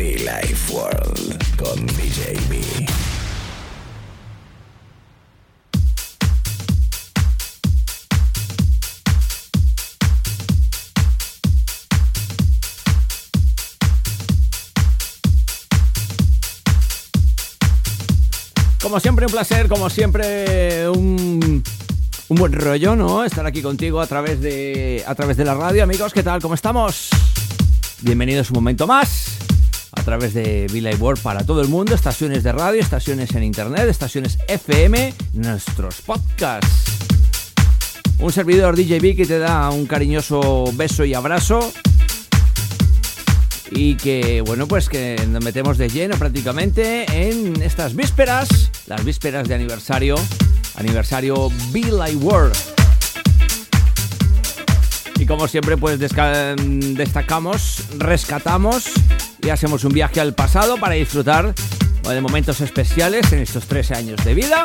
Life World con DJ B. Como siempre, un placer, como siempre, un, un buen rollo, ¿no? Estar aquí contigo a través de a través de la radio, amigos. ¿Qué tal? ¿Cómo estamos? Bienvenidos un momento más través de Villa World para todo el mundo, estaciones de radio, estaciones en internet, estaciones FM, nuestros podcasts. Un servidor DJB que te da un cariñoso beso y abrazo. Y que, bueno, pues que nos metemos de lleno prácticamente en estas vísperas, las vísperas de aniversario, aniversario Be Like World. Y como siempre, pues destacamos, rescatamos y hacemos un viaje al pasado para disfrutar de momentos especiales en estos 13 años de vida.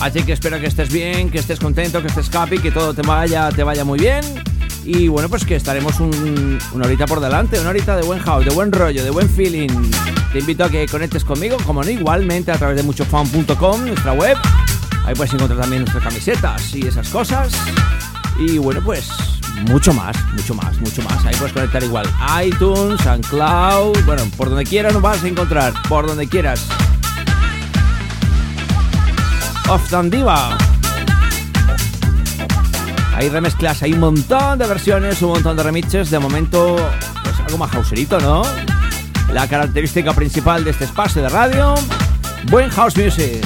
Así que espero que estés bien, que estés contento, que estés happy, que todo te vaya, te vaya muy bien. Y bueno, pues que estaremos un- una horita por delante, una horita de buen house, de buen rollo, de buen feeling. Te invito a que conectes conmigo, como no, igualmente a través de muchofan.com, nuestra web. Ahí puedes encontrar también nuestras camisetas y esas cosas. Y bueno, pues mucho más, mucho más, mucho más. Ahí puedes conectar igual iTunes, SoundCloud, bueno, por donde quieras nos vas a encontrar, por donde quieras. Off Diva. Hay remezclas, hay un montón de versiones, un montón de remixes. De momento, pues algo más houserito, ¿no? La característica principal de este espacio de radio, buen house music.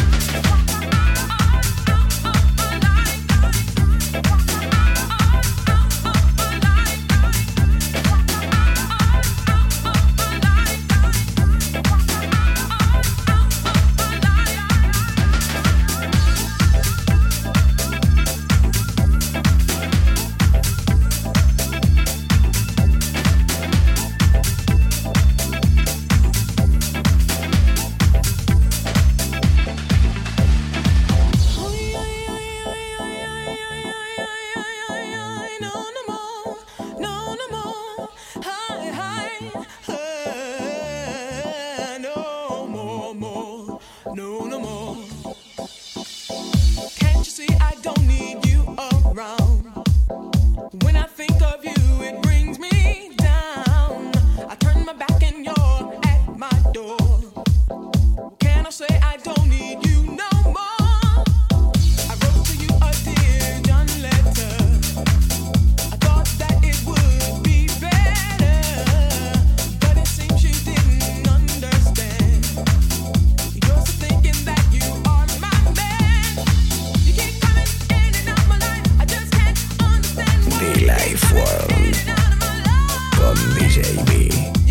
Life World con DJ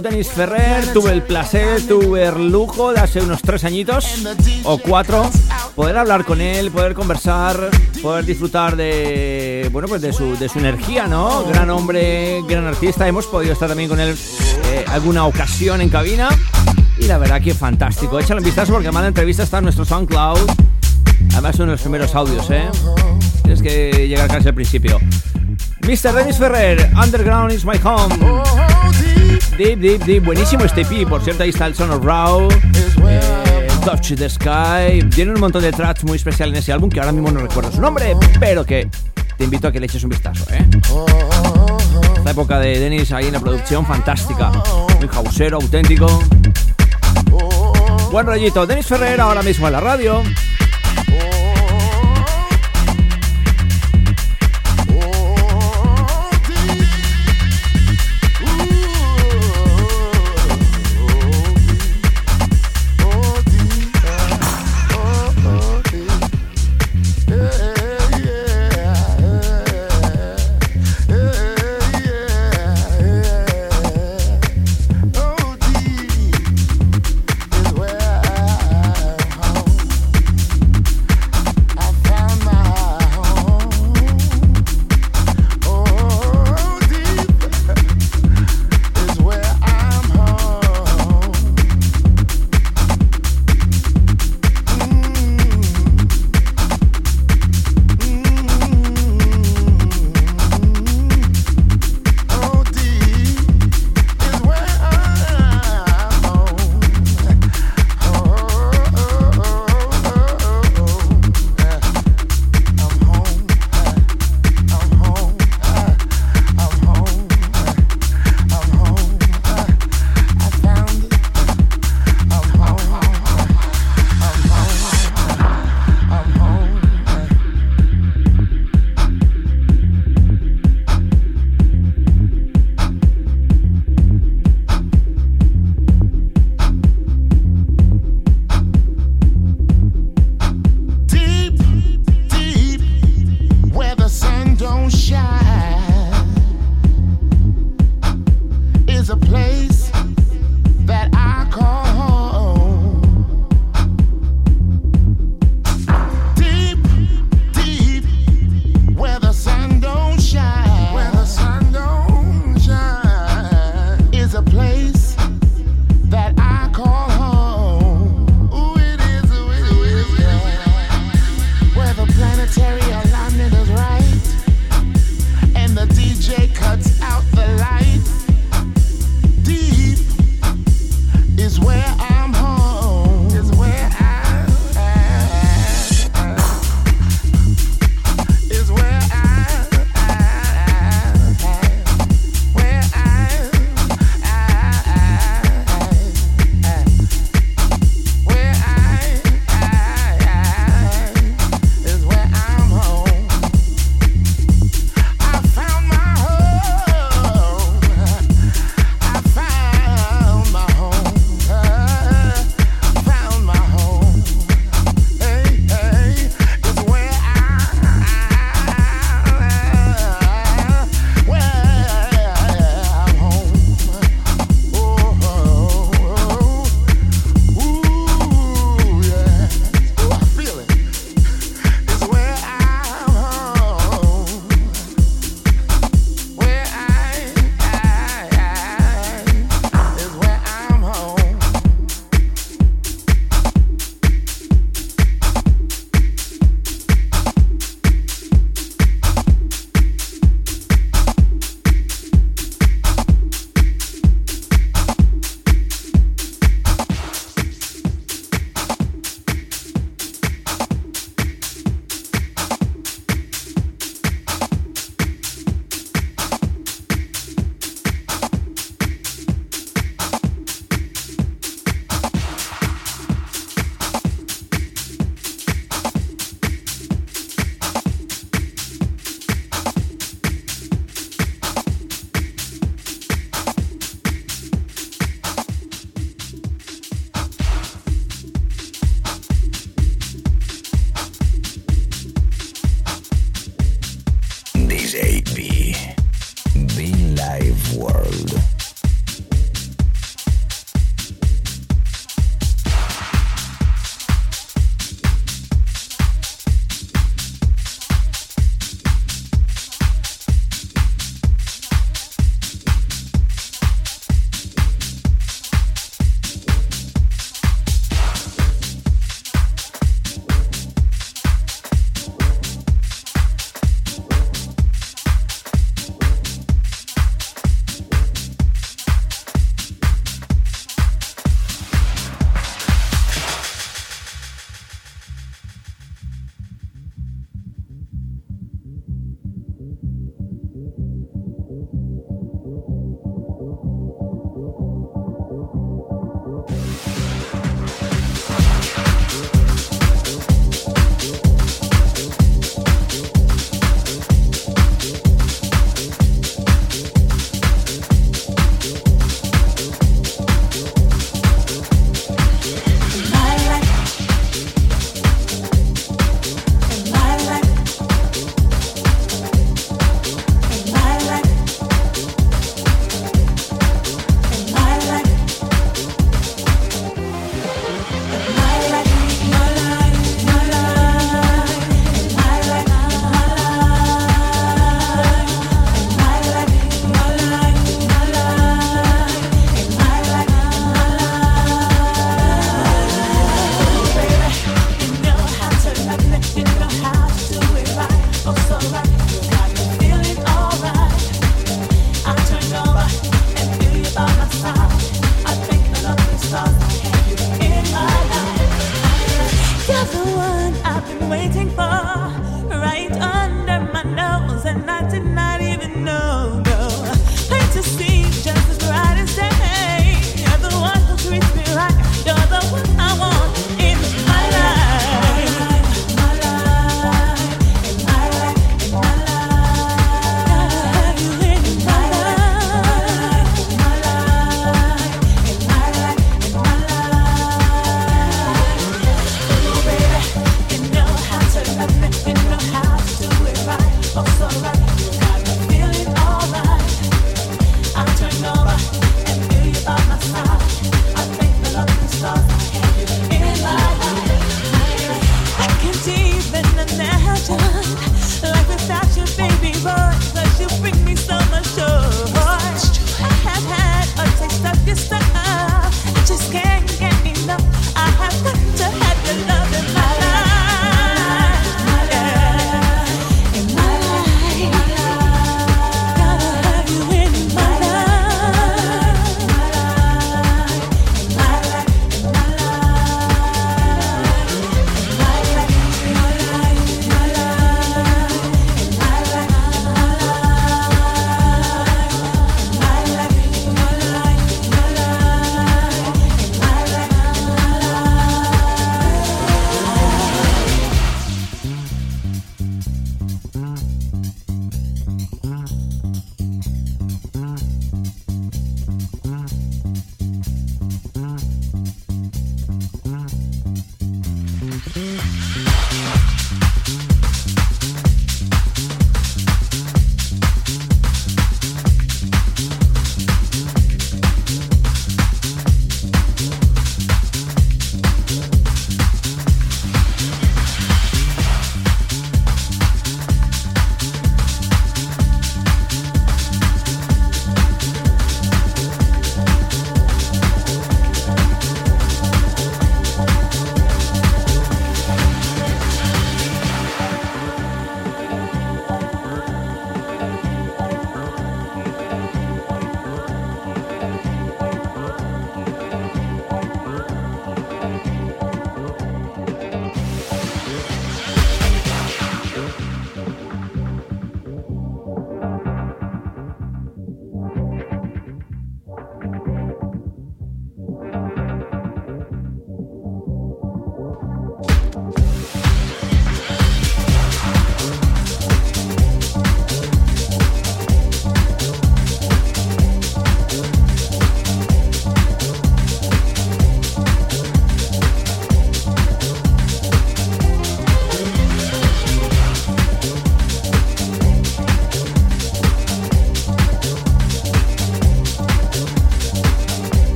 Denis Ferrer. Tuve el placer, tuve el lujo de hace unos tres añitos o cuatro poder hablar con él, poder conversar, poder disfrutar de bueno pues de su, de su energía, ¿no? Gran hombre, gran artista. Hemos podido estar también con él eh, alguna ocasión en cabina y la verdad que fantástico. Échale un vistazo porque además la entrevista está en nuestro SoundCloud. Además son los primeros audios, ¿eh? Tienes que llegar casi al principio. Mr. Dennis Ferrer, Underground is my home. Deep Deep, deep. Buenísimo este EP. Por cierto, ahí está el Son of Raw. eh, Touch the Sky. Tiene un montón de tracks muy especiales en ese álbum que ahora mismo no recuerdo su nombre, pero que te invito a que le eches un vistazo, ¿eh? Esta época de Dennis ahí en la producción, fantástica. Muy hausero, auténtico. Buen rollito. Dennis Ferrer ahora mismo en la radio.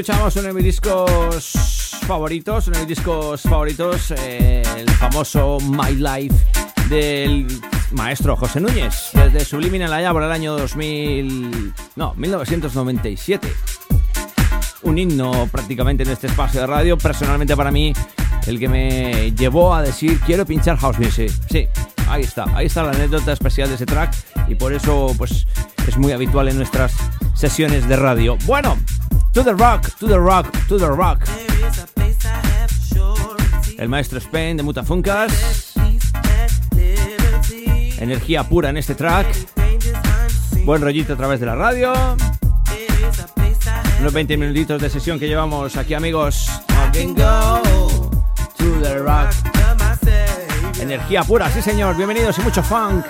Escuchamos uno de mis discos favoritos, uno de mis discos favoritos, eh, el famoso My Life del maestro José Núñez, desde Subliminal allá por el año 2000, no, 1997. Un himno prácticamente en este espacio de radio, personalmente para mí, el que me llevó a decir quiero pinchar house music. Sí, ahí está, ahí está la anécdota especial de ese track y por eso pues es muy habitual en nuestras sesiones de radio. Bueno, to the rock, to the rock, to the rock. El maestro Spain de Mutafuncas. Energía pura en este track. Buen rollito a través de la radio. Unos 20 minutitos de sesión que llevamos aquí, amigos. Energía pura, sí señor. Bienvenidos y mucho funk.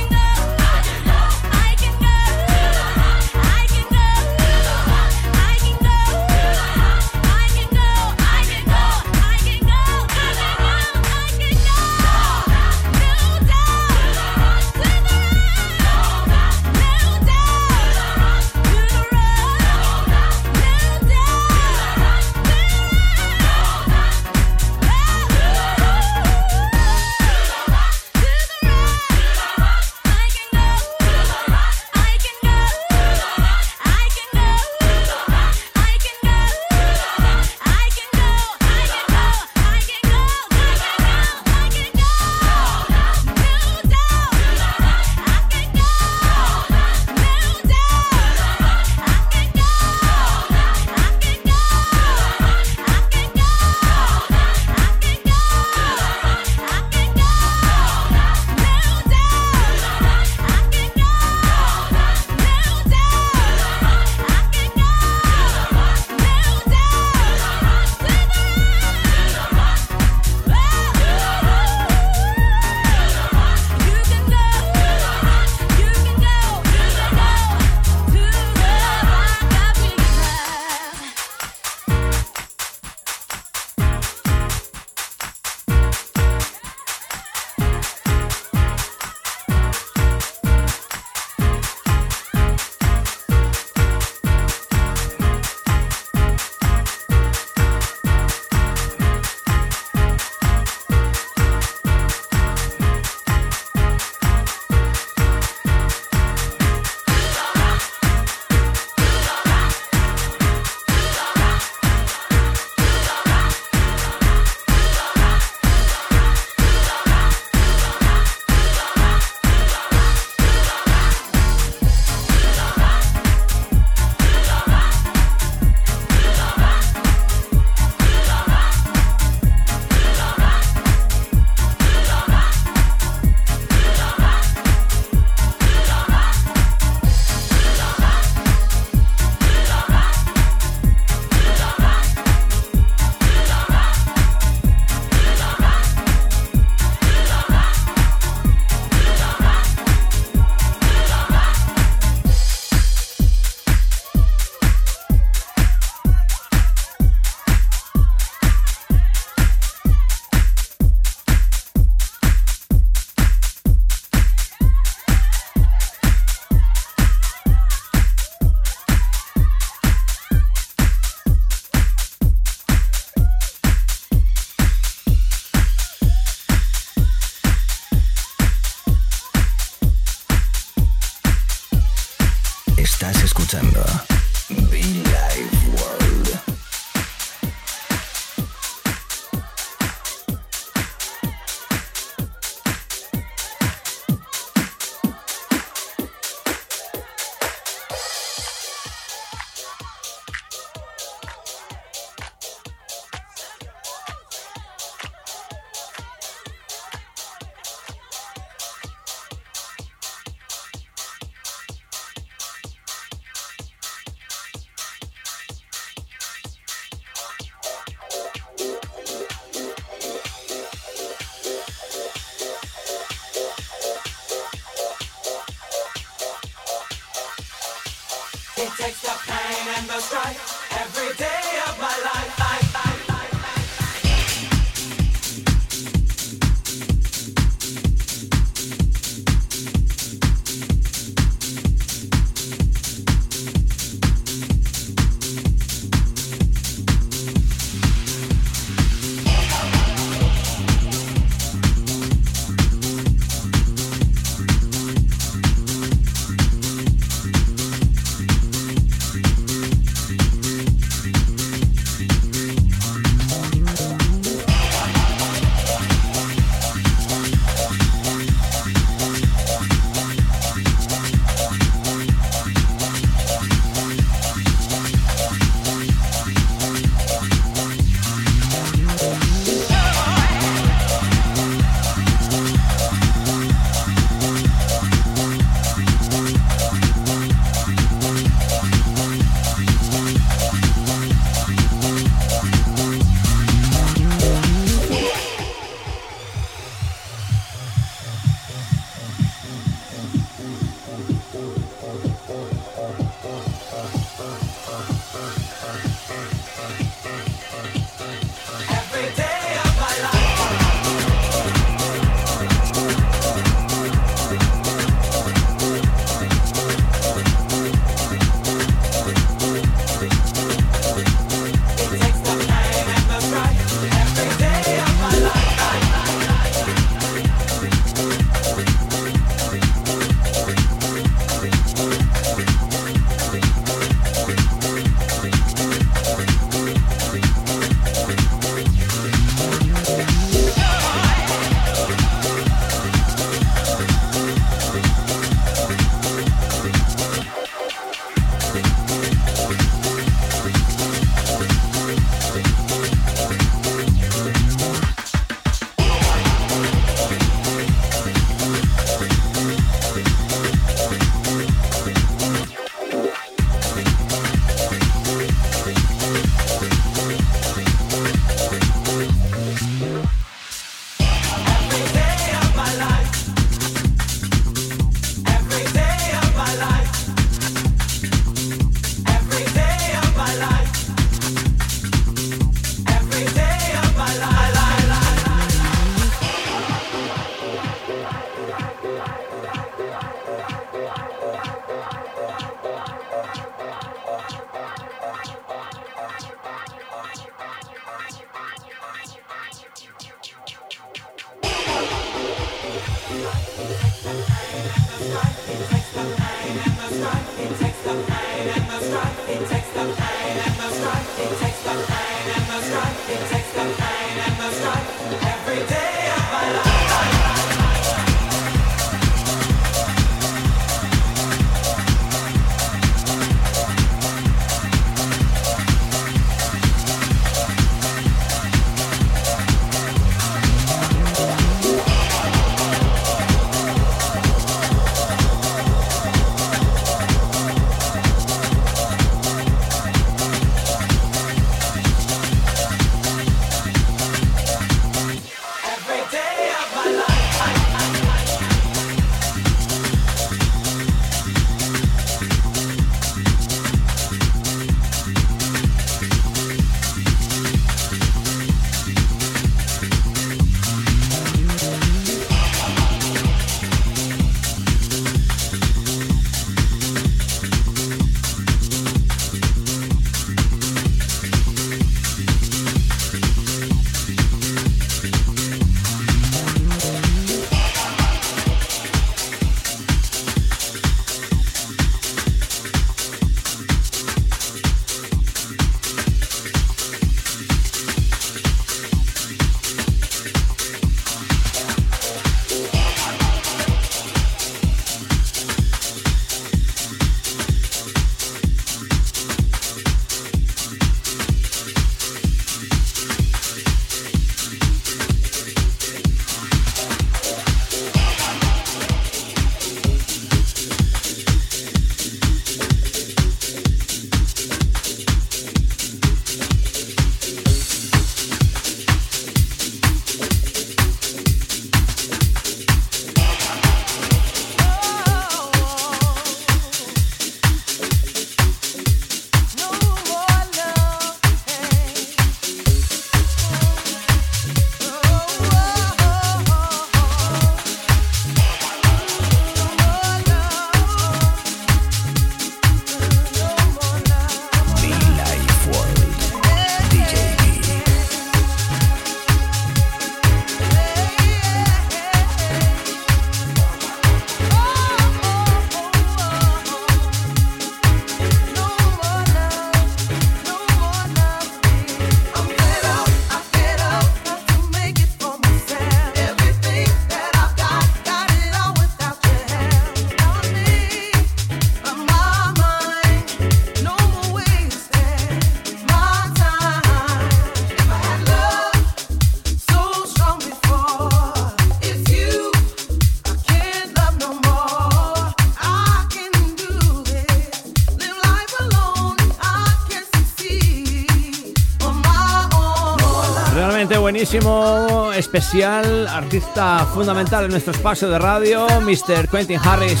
Especial, artista fundamental en nuestro espacio de radio, Mr. Quentin Harris.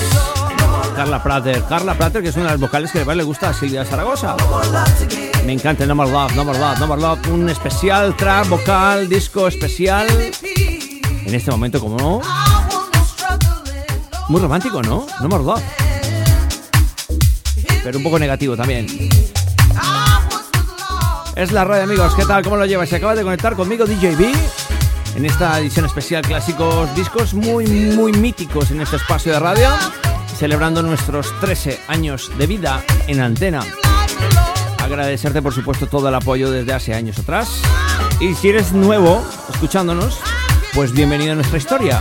Carla Prater, Carla Prater, que es una de las vocales que más le gusta a Silvia Zaragoza. Me encanta No More Love, No More Love, No More Love, un especial track vocal, disco especial. En este momento, como muy romántico, ¿no? No More Love. Pero un poco negativo también. Es la radio, amigos. ¿Qué tal? ¿Cómo lo llevas? Se acaba de conectar conmigo DJB en esta edición especial clásicos discos muy, muy míticos en este espacio de radio, celebrando nuestros 13 años de vida en antena. Agradecerte, por supuesto, todo el apoyo desde hace años atrás. Y si eres nuevo escuchándonos, pues bienvenido a nuestra historia.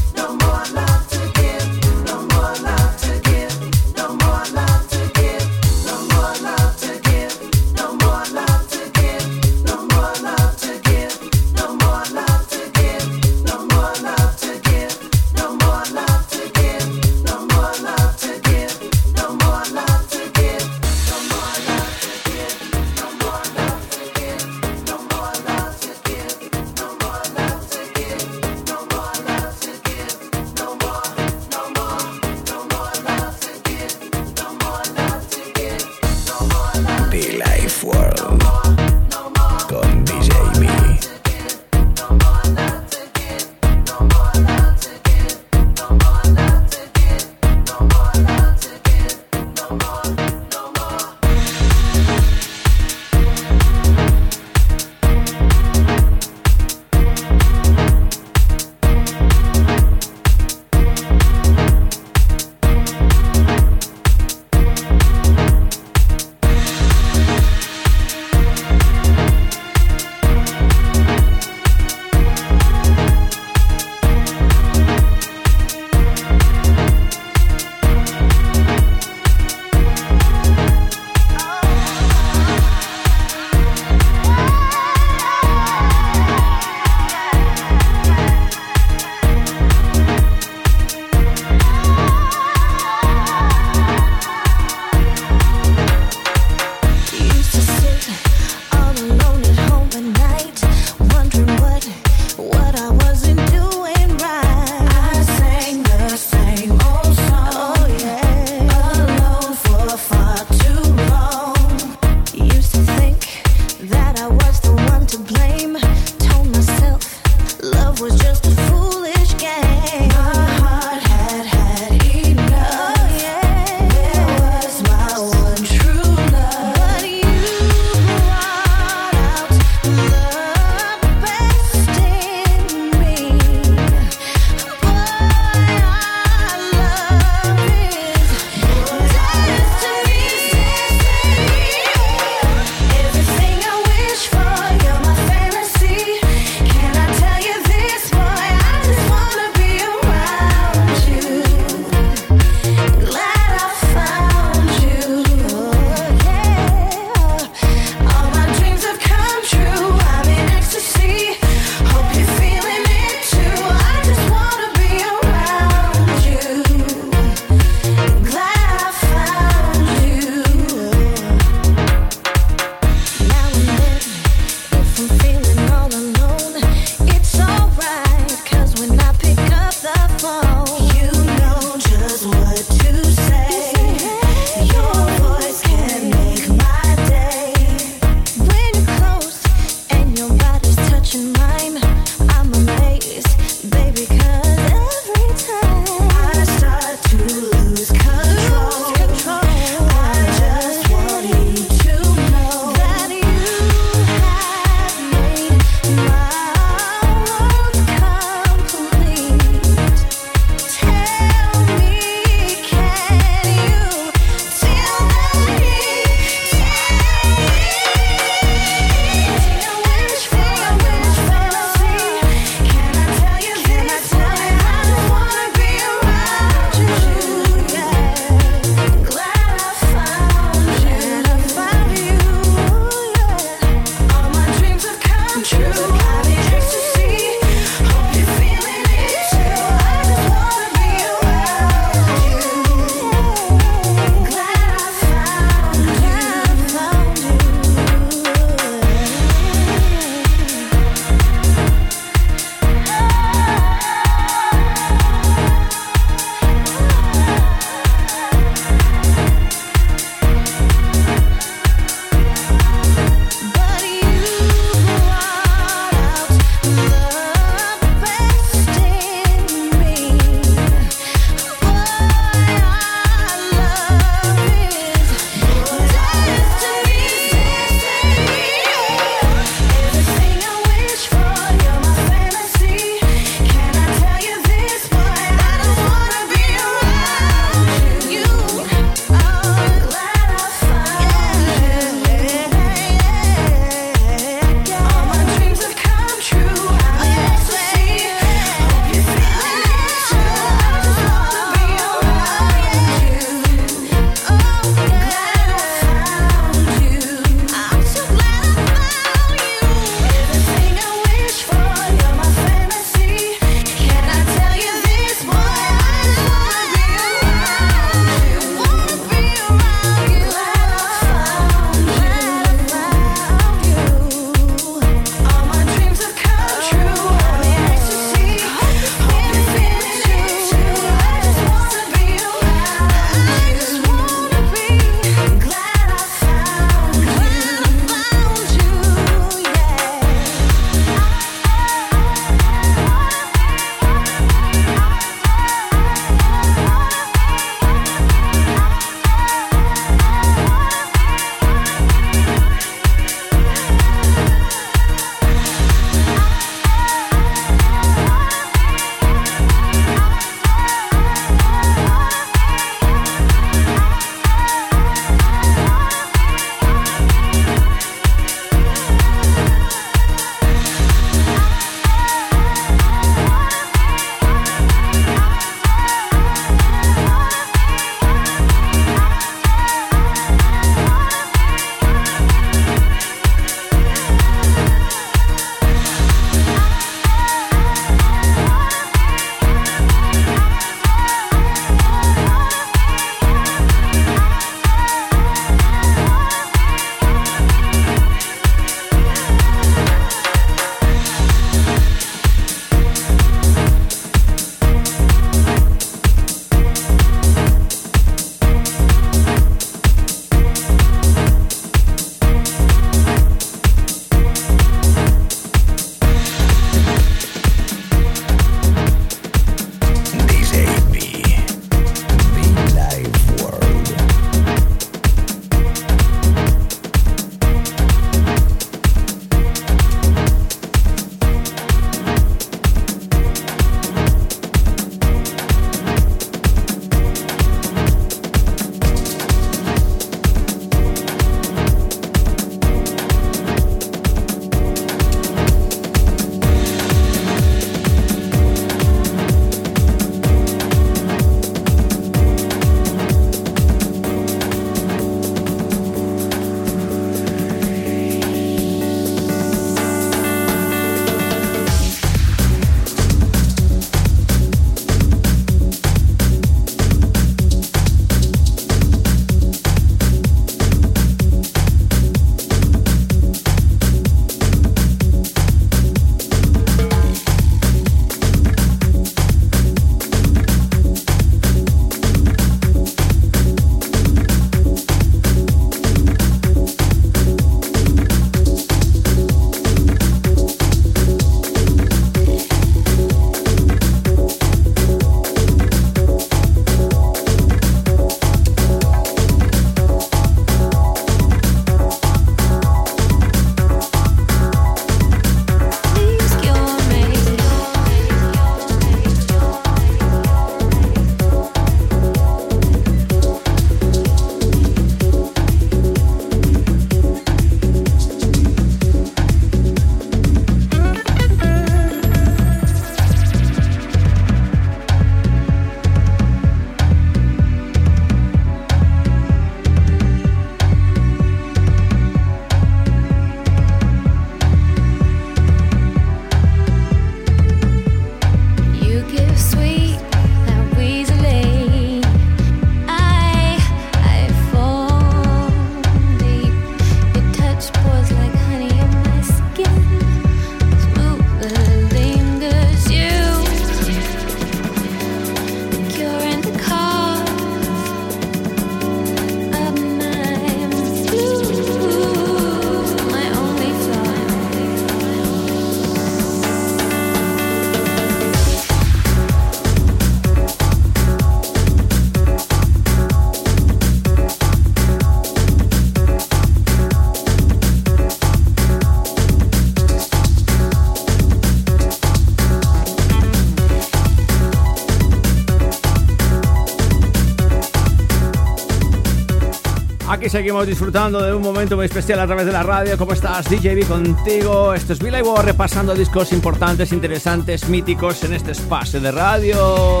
Seguimos disfrutando de un momento muy especial a través de la radio. ¿Cómo estás? DJB contigo. Esto es Billy War repasando discos importantes, interesantes, míticos en este espacio de radio.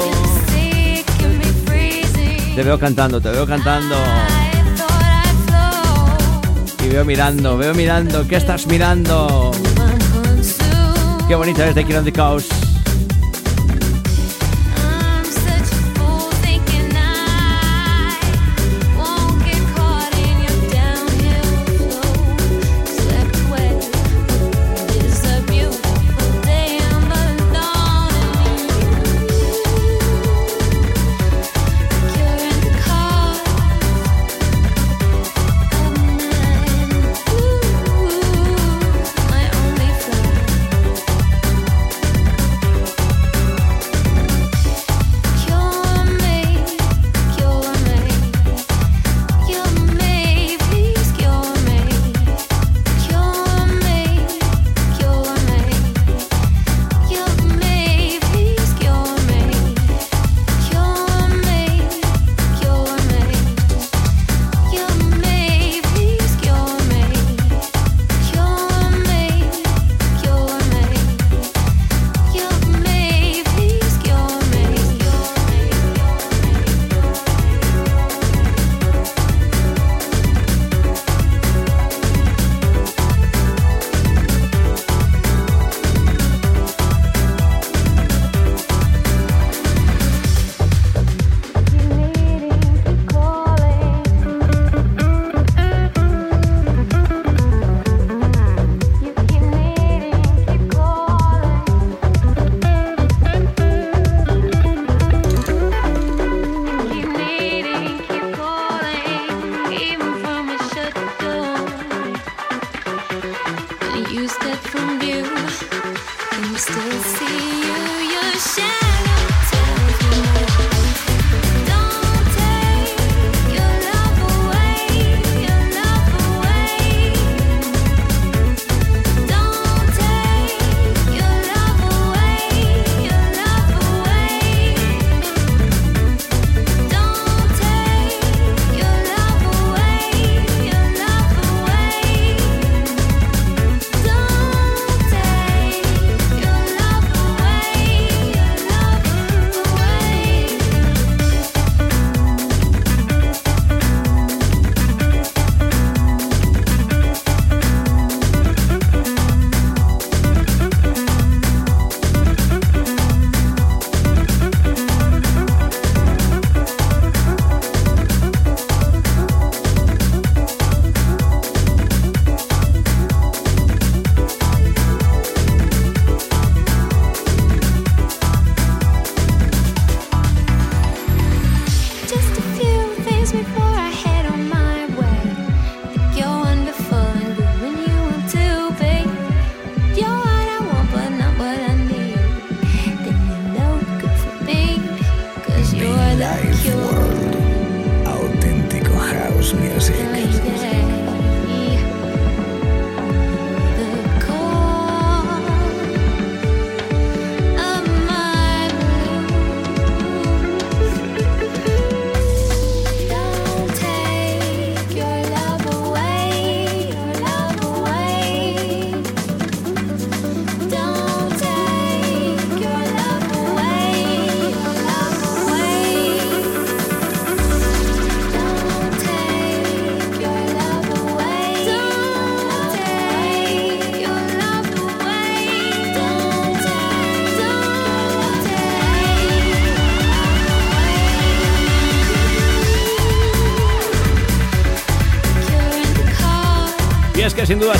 Te veo cantando, te veo cantando. Y veo mirando, veo mirando. ¿Qué estás mirando? Qué bonita es de Kieran the.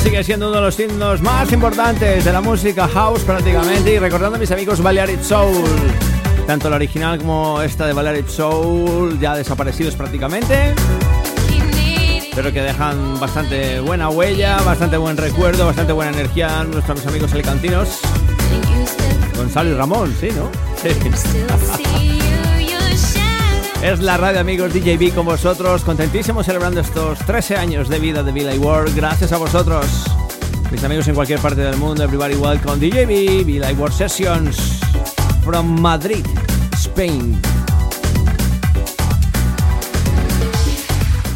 Sigue siendo uno de los himnos más importantes de la música house prácticamente y recordando a mis amigos Balearic Soul. Tanto la original como esta de Balearic Soul ya desaparecidos prácticamente, pero que dejan bastante buena huella, bastante buen recuerdo, bastante buena energía a nuestros amigos alicantinos. Gonzalo y Ramón, sí, ¿no? Sí. Es la radio amigos DJB con vosotros, contentísimos celebrando estos 13 años de vida de Billy World. Gracias a vosotros, mis amigos en cualquier parte del mundo. Everybody welcome DJB, Billy World Sessions from Madrid, Spain.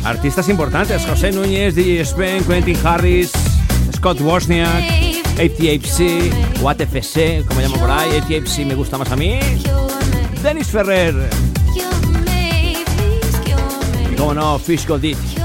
artistas importantes, José Núñez, DJ Spen, Quentin Harris, Scott Wozniak, ATFC, o ATFC, como llamo por ahí, ATFC me gusta más a mí, Dennis Ferrer, y como no, Fish Gold